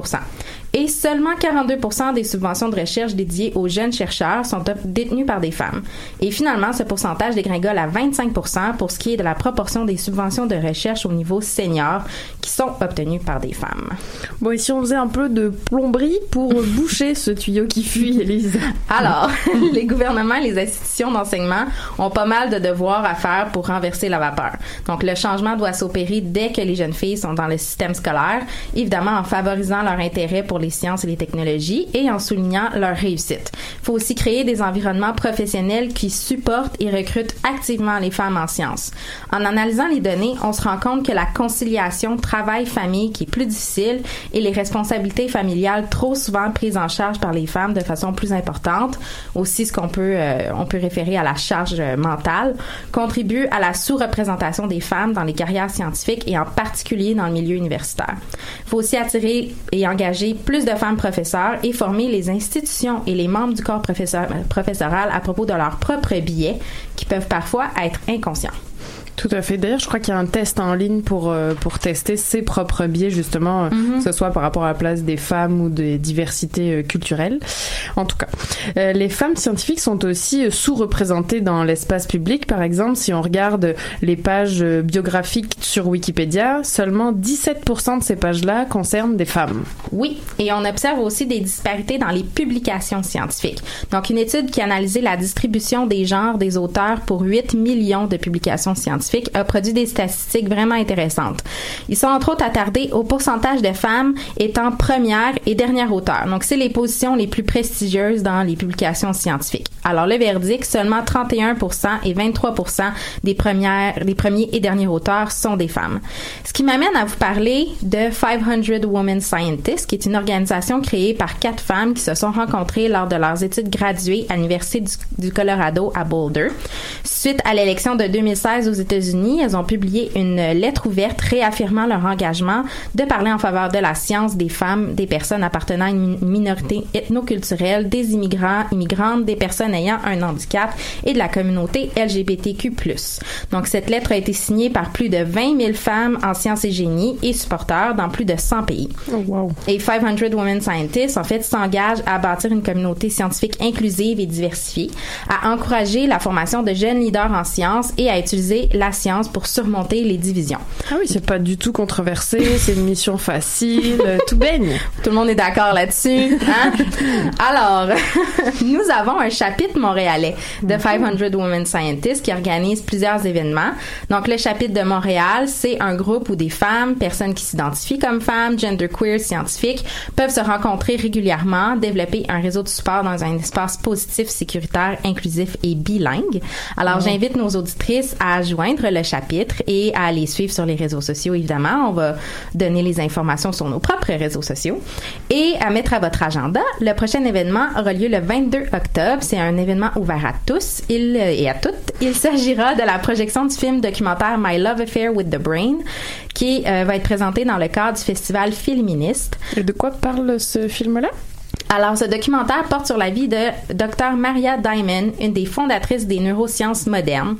et seulement 42 des subventions de recherche dédiées aux jeunes chercheurs sont détenues par des femmes. Et finalement, ce pourcentage dégringole à 25% pour ce qui est de la proportion des subventions de recherche au niveau senior qui sont obtenues par des femmes. Bon, et si on faisait un peu de plomberie pour *laughs* boucher ce tuyau qui fuit, Élise? Alors, *laughs* les gouvernements et les institutions d'enseignement ont pas mal de devoirs à faire pour renverser la vapeur. Donc, le changement doit s'opérer dès que les jeunes filles sont dans le système scolaire, évidemment en favorisant leur intérêt pour les sciences et les technologies et en soulignant leur réussite. Il faut aussi créer des environnements professionnels qui supportent et recrutent activement les femmes en sciences. En analysant les données, on se rend compte que la conciliation travail-famille qui est plus difficile et les responsabilités familiales trop souvent prises en charge par les femmes de façon plus importante, aussi ce qu'on peut euh, on peut référer à la charge euh, mentale, contribuent à la sous-représentation des femmes dans les carrières scientifiques et en particulier dans le milieu universitaire. Il faut aussi attirer et engager plus de femmes professeurs et former les institutions et les membres du corps professeur- professoral à propos de leurs propres biais qui peuvent parfois être inconscients. Tout à fait. D'ailleurs, je crois qu'il y a un test en ligne pour euh, pour tester ses propres biais justement, Mhm. que ce soit par rapport à la place des femmes ou des diversités euh, culturelles. En tout cas, euh, les femmes scientifiques sont aussi sous-représentées dans l'espace public. Par exemple, si on regarde les pages biographiques sur Wikipédia, seulement 17% de ces pages-là concernent des femmes. Oui, et on observe aussi des disparités dans les publications scientifiques. Donc, une étude qui a analysé la distribution des genres des auteurs pour 8 millions de publications scientifiques a produit des statistiques vraiment intéressantes. Ils sont entre autres attardés au pourcentage de femmes étant première et dernière auteur. Donc, c'est les positions les plus prestigieuses dans les publications scientifiques. Alors, le verdict, seulement 31 et 23 des premières, des premiers et derniers auteurs sont des femmes. Ce qui m'amène à vous parler de 500 Women Scientists, qui est une organisation créée par quatre femmes qui se sont rencontrées lors de leurs études graduées à l'Université du, du Colorado à Boulder. Suite à l'élection de 2016 aux États-Unis, elles ont publié une lettre ouverte réaffirmant leur engagement de parler en faveur de la science des femmes, des personnes appartenant à une minorité ethnoculturelle, des immigrants, immigrantes, des personnes ayant un handicap et de la communauté LGBTQ+. Donc, cette lettre a été signée par plus de 20 000 femmes en sciences et génie et supporters dans plus de 100 pays. Et 500 Women Scientists, en fait, s'engagent à bâtir une communauté scientifique inclusive et diversifiée, à encourager la formation de jeunes leaders en sciences et à utiliser la science pour surmonter les divisions. Ah oui, c'est pas du tout controversé, c'est une mission facile, tout baigne. Tout le monde est d'accord là-dessus. Hein? Alors, *laughs* nous avons un chapitre montréalais de 500 Women Scientists qui organise plusieurs événements. Donc, le chapitre de Montréal, c'est un groupe où des femmes, personnes qui s'identifient comme femmes, genderqueer, scientifiques, peuvent se rencontrer régulièrement, développer un réseau de support dans un espace positif, sécuritaire, inclusif et bilingue. Alors, Oh. j'invite nos auditrices à joindre le chapitre et à les suivre sur les réseaux sociaux, évidemment. On va donner les informations sur nos propres réseaux sociaux. Et à mettre à votre agenda, le prochain événement aura lieu le 22 octobre. C'est un événement ouvert à tous il, euh, et à toutes. Il s'agira de la projection du film documentaire My Love Affair with the Brain, qui euh, va être présenté dans le cadre du festival Féministe. Et de quoi parle ce film-là? Alors, ce documentaire porte sur la vie de Dr. Maria Diamond, une des fondatrices des neurosciences modernes.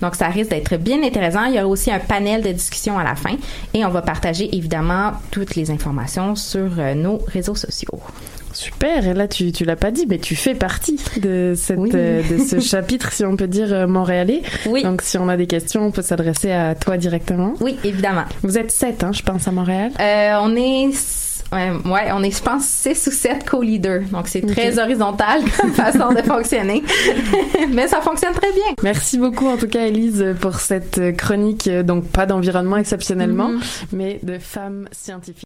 Donc, ça risque d'être bien intéressant. Il y aura aussi un panel de discussion à la fin et on va partager évidemment toutes les informations sur euh, nos réseaux sociaux. Super, et là tu, tu l'as pas dit, mais tu fais partie de, cette, euh, de ce *laughs* chapitre, si on peut dire, euh, montréalais. Oui. Donc si on a des questions, on peut s'adresser à toi directement. Oui, évidemment. Vous êtes sept, hein, je pense, à Montréal. Euh, on est Ouais, ouais, on est, je pense, 6 ou 7 co-leaders. Donc, c'est très horizontal *laughs* comme façon de fonctionner. *laughs* Mais ça fonctionne très bien. Merci beaucoup, en tout cas, Elise, pour cette chronique, euh, donc pas d'environnement exceptionnellement, Mhm. mais de femmes scientifiques.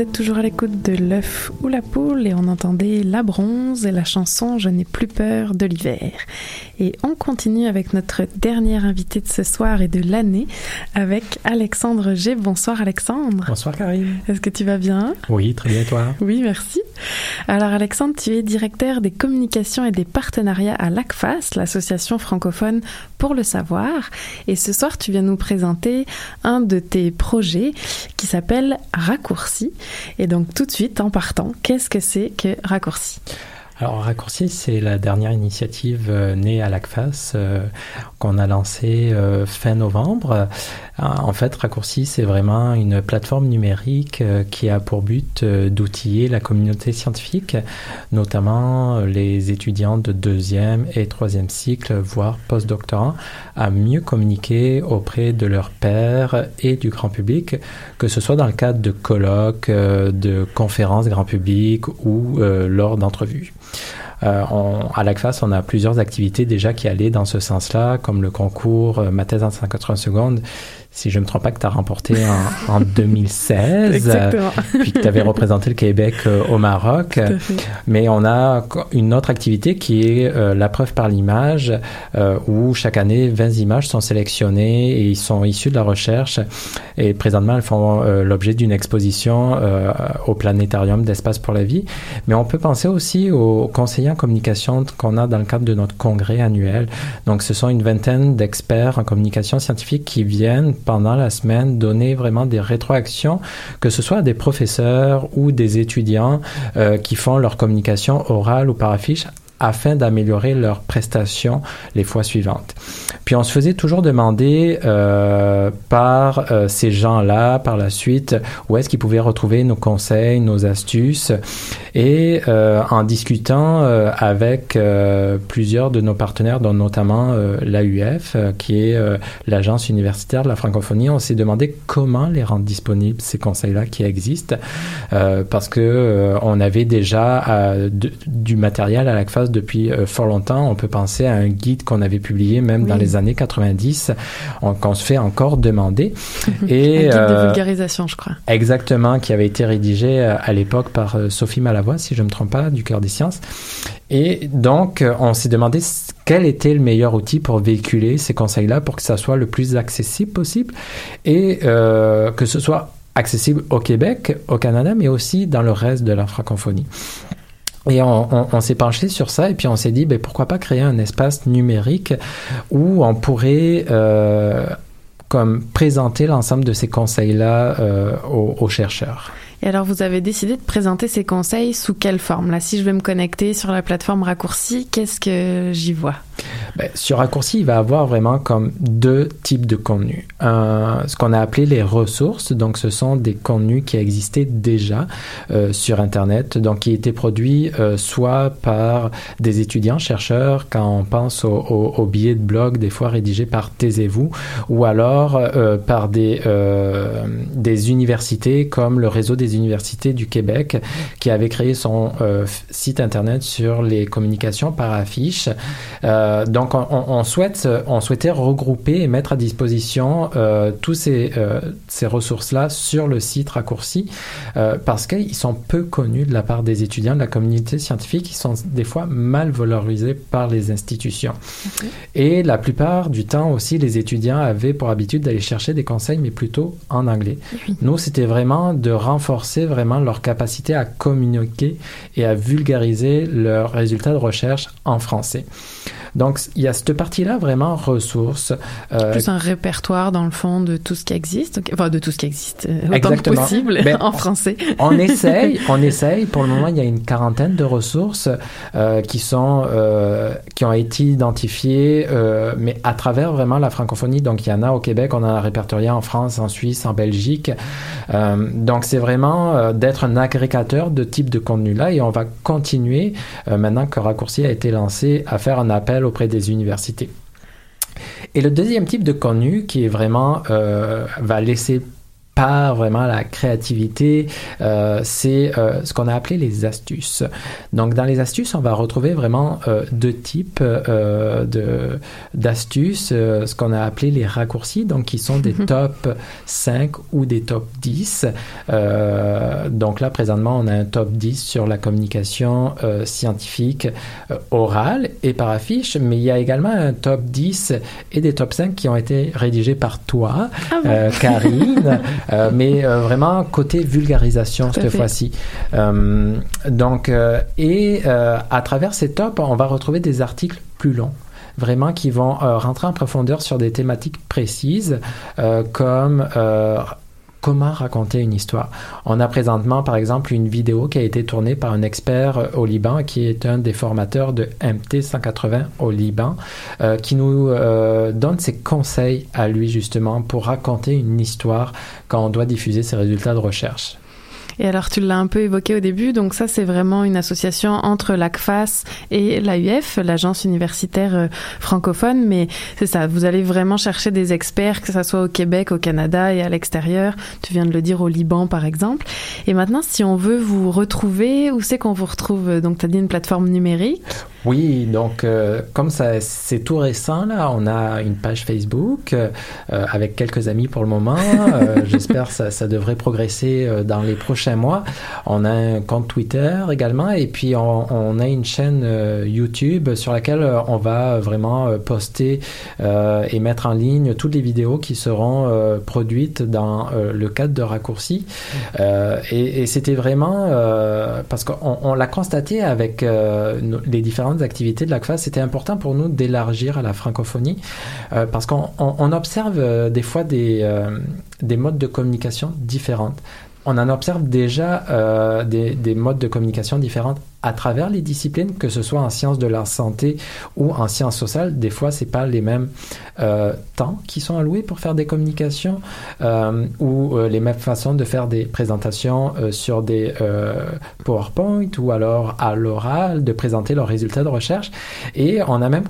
Vous êtes toujours à l'écoute de l'œuf ou la poule et on entendait la bronze et la chanson Je n'ai plus peur de l'hiver. Et on continue avec notre dernière invité de ce soir et de l'année avec Alexandre G. Bonsoir Alexandre. Bonsoir Karine. Est-ce que tu vas bien? Oui, très bien toi? Oui, merci. Alors Alexandre, tu es directeur des communications et des partenariats à l'ACFAS, l'association francophone pour le savoir. Et ce soir, tu viens nous présenter un de tes projets qui s'appelle Raccourci. Et donc tout de suite, en partant, qu'est-ce que c'est que Raccourci? Alors Raccourci, c'est la dernière initiative euh, née à l'ACFAS euh, qu'on a lancée euh, fin novembre. En fait, Raccourci, c'est vraiment une plateforme numérique qui a pour but d'outiller la communauté scientifique, notamment les étudiants de deuxième et troisième cycle, voire postdoctorants, à mieux communiquer auprès de leurs pairs et du grand public, que ce soit dans le cadre de colloques, de conférences grand public ou lors d'entrevues. Euh, on- à l'ACFAS, on a plusieurs activités déjà qui allaient dans ce sens-là, comme le concours euh, Ma thèse en 180 secondes, si je ne me trompe pas, que tu as remporté en, en *laughs* 2016, Exactement. puis que tu avais représenté le Québec euh, au Maroc. Tout à fait. Mais on a une autre activité qui est euh, la preuve par l'image, euh, où chaque année, 20 images sont sélectionnées et ils sont issus de la recherche. Et présentement, elles font l'objet d'une exposition au Planétarium d'Espace pour la Vie. Mais on peut penser aussi aux conseillers en communication qu'on a dans le cadre de notre congrès annuel. Donc, ce sont une vingtaine d'experts en communication scientifique qui viennent pendant la semaine donner vraiment des rétroactions, que ce soit des professeurs ou des étudiants euh, qui font leur communication orale ou par affiche afin d'améliorer leurs prestations les fois suivantes. Puis on se faisait toujours demander euh, par euh, ces gens-là, par la suite, où est-ce qu'ils pouvaient retrouver nos conseils, nos astuces. Et euh, en discutant avec plusieurs de nos partenaires, dont notamment l'AUF, qui est l'agence universitaire de la francophonie, on s'est demandé comment les rendre disponibles, ces conseils-là qui existent, parce que on avait déjà du matériel à la phase place depuis euh, fort longtemps. On peut penser à un guide qu'on avait publié même dans les années 90, on- qu'on se fait encore demander. un Et guide de euh, vulgarisation, je crois. Exactement, qui avait été rédigé euh, à l'époque par Sophie Malavoie, si je ne me trompe pas, du Cœur des Sciences. Et donc, on s'est demandé quel était le meilleur outil pour véhiculer ces conseils-là pour que ça soit le plus accessible possible et euh, que ce soit accessible au Québec, au Canada, mais aussi dans le reste de la francophonie. Et on, on- s'est penché sur ça et puis on s'est dit, ben, pourquoi pas créer un espace numérique où on pourrait euh, comme présenter l'ensemble de ces conseils-là euh, aux chercheurs. Et alors, vous avez décidé de présenter ces conseils sous quelle forme? Là, si je vais me connecter sur la plateforme Raccourci, qu'est-ce que j'y vois? Ben, sur Raccourci, il va avoir vraiment comme deux types de contenus. Ce qu'on a appelé les ressources, donc ce sont des contenus qui existaient déjà euh, sur Internet, donc qui étaient produits euh, soit par des étudiants chercheurs, quand on pense aux au, aux billets de blog des fois rédigés par Taisez-vous, ou alors euh, par des universités comme le réseau des universités du Québec, qui avait créé son euh, site Internet sur les communications par affiche. Euh, donc, on, souhaite, on souhaitait regrouper et mettre à disposition euh, tous ces, ces ressources-là sur le site raccourci parce qu'ils sont peu connus de la part des étudiants de la communauté scientifique. Ils sont des fois mal valorisés par les institutions. Et la plupart du temps aussi, les étudiants avaient pour habitude d'aller chercher des conseils, mais plutôt en anglais. Nous, c'était vraiment de renforcer vraiment leur capacité à communiquer et à vulgariser leurs résultats de recherche en français. Donc, il y a cette partie-là vraiment ressources. euh, Plus un répertoire, dans le fond, de tout ce qui existe, enfin, de tout ce qui existe, euh, autant Exactement. que possible, Ben, *laughs* en français. On essaye, *laughs* on essaye. Pour le moment, il y a une quarantaine de ressources euh, qui sont euh, qui ont été identifiées, mais à travers vraiment la francophonie. Donc, il y en a au Québec, on en a répertorié en France, en Suisse, en Belgique. Donc, c'est vraiment euh, d'être un agrégateur de type de contenu là, et on va continuer euh, maintenant que Raccourci a été lancé à faire un appel auprès des universités. Et le deuxième type de contenu qui est vraiment euh, va laisser part vraiment la créativité, euh, c'est euh, ce qu'on a appelé les astuces. Donc dans les astuces, on va retrouver vraiment euh, deux types de d'astuces, ce qu'on a appelé les raccourcis, donc qui sont des top 5 ou des top 10. Euh, donc là présentement, on a un top 10 sur la communication scientifique orale et par affiche, mais il y a également un top 10 et des top 5 qui ont été rédigés par toi, Ah bon? Karine, *laughs* euh, mais euh, vraiment côté vulgarisation cette fois-ci. Euh, donc, euh, et euh, à travers ces tops, on va retrouver des articles plus longs vraiment qui vont euh, rentrer en profondeur sur des thématiques précises euh, comme euh, comment raconter une histoire. On a présentement, par exemple, une vidéo qui a été tournée par un expert euh, au Liban, qui est un des formateurs de MT180 au Liban, euh, qui nous euh, donne ses conseils à lui, justement, pour raconter une histoire quand on doit diffuser ses résultats de recherche. Et alors, tu l'as un peu évoqué au début, donc ça, c'est vraiment une association entre l'ACFAS et l'AUF, l'agence universitaire euh, francophone, mais c'est ça, vous allez vraiment chercher des experts, que ça soit au Québec, au Canada et à l'extérieur. Tu viens de le dire au Liban, par exemple. Et maintenant, si on veut vous retrouver, où c'est qu'on vous retrouve? Donc, tu as dit une plateforme numérique. Oui, donc euh, comme ça c'est tout récent là, on a une page Facebook euh, euh, avec quelques amis pour le moment. Euh, *laughs* J'espère que ça, ça devrait progresser euh, dans les prochains mois. On a un compte Twitter également et puis on, on a une chaîne euh, YouTube sur laquelle on va vraiment poster euh, et mettre en ligne toutes les vidéos qui seront euh, produites dans euh, le cadre de raccourci. Euh, et et c'était vraiment euh, parce qu'on on l'a constaté avec euh, nos- les activités de l'ACFA, c'était important pour nous d'élargir à la francophonie euh, parce qu'on on- on observe euh, des fois des, euh, des modes de communication différentes. On en observe déjà euh, des, des modes de communication différentes à travers les disciplines, que ce soit en sciences de la santé ou en sciences sociales. Des fois, c'est pas les mêmes euh, temps qui sont alloués pour faire des communications euh, ou les mêmes façons de faire des présentations sur des PowerPoint ou alors à l'oral de présenter leurs résultats de recherche. Et on a même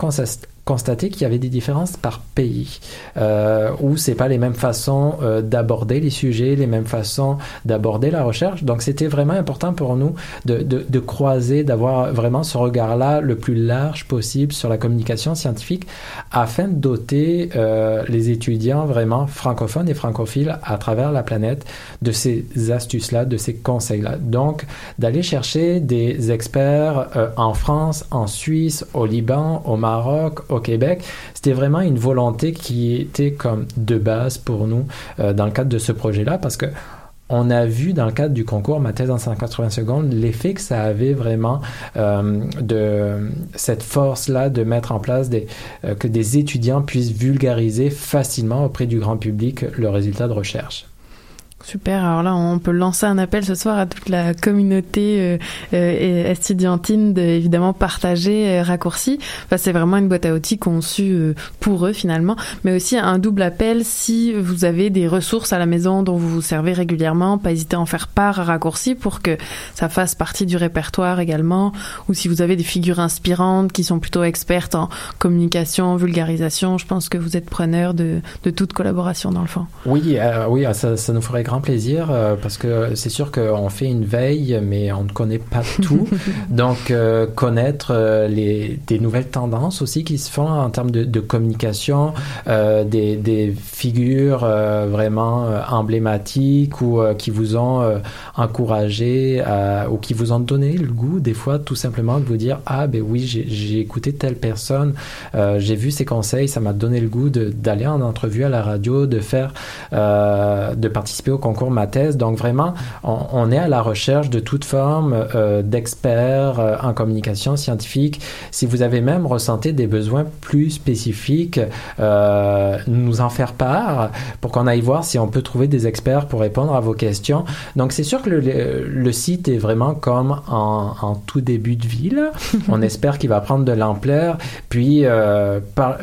constaté qu'il y avait des différences par pays, euh, où c'est pas les mêmes façons euh, d'aborder les sujets, les mêmes façons d'aborder la recherche. Donc c'était vraiment important pour nous de, de, de croiser, d'avoir vraiment ce regard-là le plus large possible sur la communication scientifique, afin de doter euh, les étudiants vraiment francophones et francophiles à travers la planète de ces astuces-là, de ces conseils-là. Donc d'aller chercher des experts euh, en France, en Suisse, au Liban, au Maroc, au Québec. C'était vraiment une volonté qui était comme de base pour nous euh, dans le cadre de ce projet-là parce que on a vu dans le cadre du concours Ma thèse en 180 secondes l'effet que ça avait vraiment euh, de cette force-là de mettre en place euh, que des étudiants puissent vulgariser facilement auprès du grand public le résultat de recherche. Super. Alors là, on peut lancer un appel ce soir à toute la communauté euh, euh, estudiantine de évidemment partager euh, raccourci. Enfin, c'est vraiment une boîte à outils conçue euh, pour eux finalement, mais aussi un double appel si vous avez des ressources à la maison dont vous vous servez régulièrement, pas hésiter à en faire part à raccourci pour que ça fasse partie du répertoire également. Ou si vous avez des figures inspirantes qui sont plutôt expertes en communication, vulgarisation, je pense que vous êtes preneur de, toute collaboration dans le fond. Oui, oui, ça, ça nous ferait grand plaisir euh, parce que c'est sûr qu'on fait une veille, mais on ne connaît pas *laughs* tout. Donc, euh, connaître euh, les, des nouvelles tendances aussi qui se font en termes de, de communication, des, des figures vraiment emblématiques ou qui vous ont encouragé à- ou qui vous ont donné le goût, des fois, tout simplement de vous dire Ah, ben oui, j'ai écouté telle personne, j'ai vu ses conseils, ça m'a donné le goût d'aller en entrevue à la radio, de faire, de participer au concours Ma thèse. Donc vraiment, on, on est à la recherche de toute forme euh, d'experts euh, en communication scientifique. Si vous avez même ressenti des besoins plus spécifiques, euh, nous en faire part pour qu'on aille voir si on peut trouver des experts pour répondre à vos questions. Donc c'est sûr que le, site est vraiment comme en, en tout début de vie. là. *laughs* on espère qu'il va prendre de l'ampleur. Puis par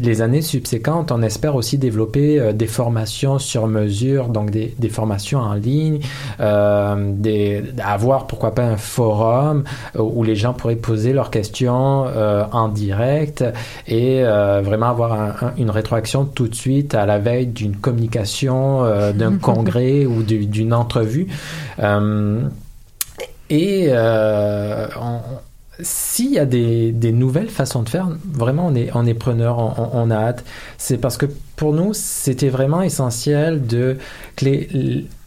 les années subséquentes, on espère aussi développer euh, des formations sur mesure, donc des, des formations en ligne, euh, des, avoir pourquoi pas un forum euh, où les gens pourraient poser leurs questions euh, en direct et euh, vraiment avoir un- un- une rétroaction tout de suite à la veille d'une communication, euh, d'un *laughs* congrès ou du- d'une entrevue. Euh, et euh, on- s'il y a des, des nouvelles façons de faire, vraiment, on est, on est preneur, on, on- a hâte. C'est parce que pour nous, c'était vraiment essentiel de que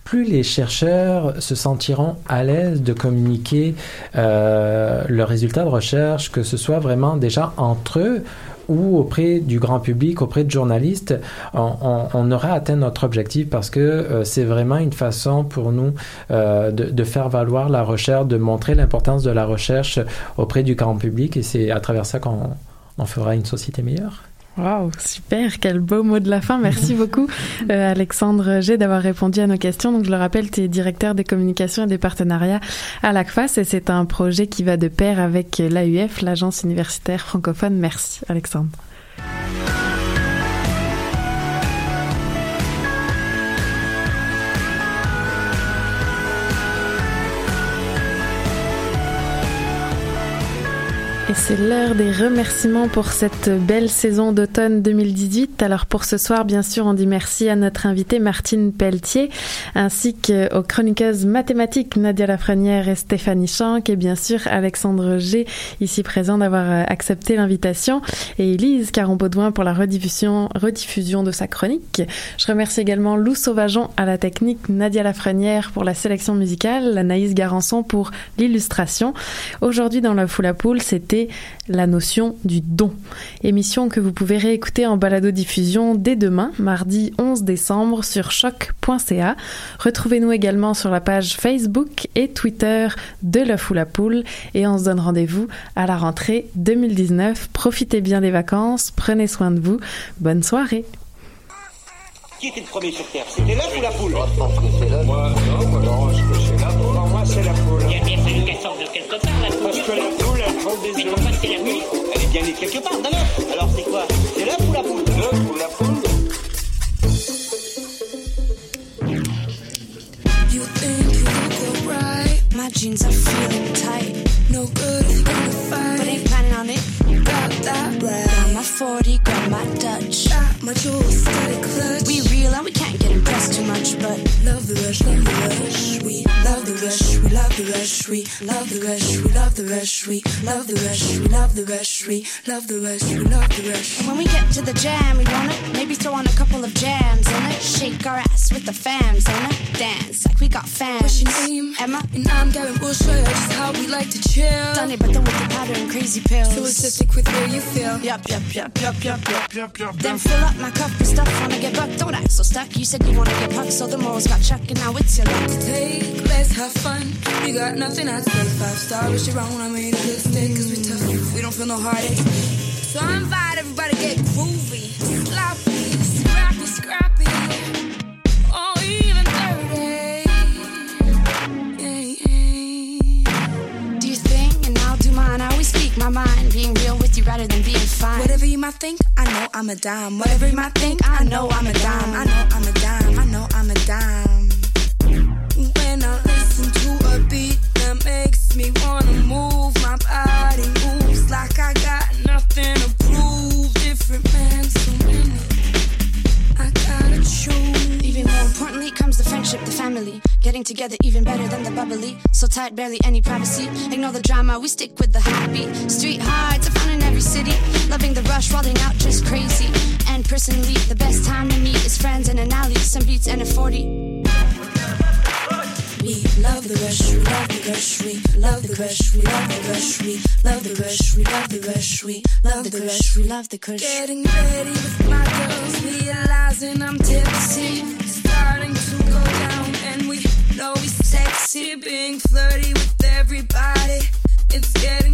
plus les chercheurs se sentiront à l'aise de communiquer euh, leurs résultats de recherche, que ce soit vraiment déjà entre eux ou auprès du grand public, auprès de journalistes, on, aura atteint notre objectif parce que euh, c'est vraiment une façon pour nous euh, de, faire valoir la recherche, de montrer l'importance de la recherche auprès du grand public et c'est à travers ça qu'on on fera une société meilleure. Waouh, super, quel beau mot de la fin. Merci *laughs* beaucoup, euh, Alexandre G, d'avoir répondu à nos questions. Donc, je le rappelle, tu es directeur des communications et des partenariats à l'ACFAS et c'est un projet qui va de pair avec l'AUF, l'Agence universitaire francophone. Merci, Alexandre. Et c'est l'heure des remerciements pour cette belle saison d'automne 2018. Alors pour ce soir, bien sûr, on dit merci à notre invitée Martine Pelletier, ainsi qu'aux chroniqueuses mathématiques Nadia Lafrenière et Stéphanie Chanck, et bien sûr Alexandre G, ici présent d'avoir euh, accepté l'invitation, et Elise Caron-Baudouin pour la rediffusion, rediffusion de sa chronique. Je remercie également Lou Sauvageon à la technique, Nadia Lafrenière pour la sélection musicale, Anaïs Garançon pour l'illustration. Aujourd'hui dans la foule c'était la notion du don. Émission que vous pouvez réécouter en balado-diffusion dès demain, mardi 11 décembre, sur choc.ca. Retrouvez-nous également sur la page Facebook et Twitter de La Foule à Poule et on se donne rendez-vous à la rentrée 2019. Profitez bien des vacances, prenez soin de vous. Bonne soirée. Qui était le premier sur Terre? C'était l'œuf ou la poule Moi, je pense que c'est l'œuf. Moi, non, moi, non, je pense que c'est poule. Pour moi, c'est la poule. Il y a bien fallu qu'elle sorte de quelque part, œufs. pourquoi c'est la nuit Elle est bien née quelque part d'un œuf. Alors c'est quoi? C'est l'œuf ou la poule? L'œuf ou la poule? You think you look alright? My jeans are feeling tight. No good you wanna fight, but ain't planning on it. got that rap. Got my 40, got my Dutch. Got my jewels, static clutch. We real and we can't get impressed too much, but love the rush, love the rush. We love the rush, love the rush, we love the rush, we love the rush, we love the rush, we love the rush, we love the rush, we love the rush. And when we get to the jam, we wanna maybe throw on a couple of jams and it. Shake our ass with the fams and it. Dance like we got fans. What's your name? Emma. And I'm Gavin Bushra, just how we like to chill. Done it, but done with the powder and crazy pills. So it's just stick with where you feel. Yup, yup, yup, yup, yup, yup, yup, yup. Then fill up my cup with stuff, wanna get bucked. Don't act so stuck. You said you wanna get pucked, so the morals got chuck, and now it's your luck. Take, let's have fun. You got nothing I'd say. Five star, wish you wrong. When I made a good stay, cause we tough. We don't feel no heartache. So I invite everybody to get groovy, sloppy, scrappy, scrappy. Or even dirty. Yeah, yeah. Do your thing, and I'll do mine. I always speak my mind, being real with you rather than being fine. Whatever you might think, I know I'm a dime. Whatever you might think, I know I'm a dime. I know I'm a dime. I know I'm a dime. Move, my body moves like I got nothing to prove. Even more importantly comes the friendship, the family. Getting together even better than the bubbly. So tight, barely any privacy. Ignore the drama, we stick with the heartbeat. Street hides are found in every city. Loving the rush, rolling out just crazy. And personally, the best time to meet is friends in an alley. Some beats and a 40. We love the rush, we love the rush, we love the rush, we love the rush, we love the rush, we love the rush, we love the rush, we love the rush. Getting ready with my girls, realizing I'm tipsy, starting to go down, and we know we sexy, being flirty with everybody. It's getting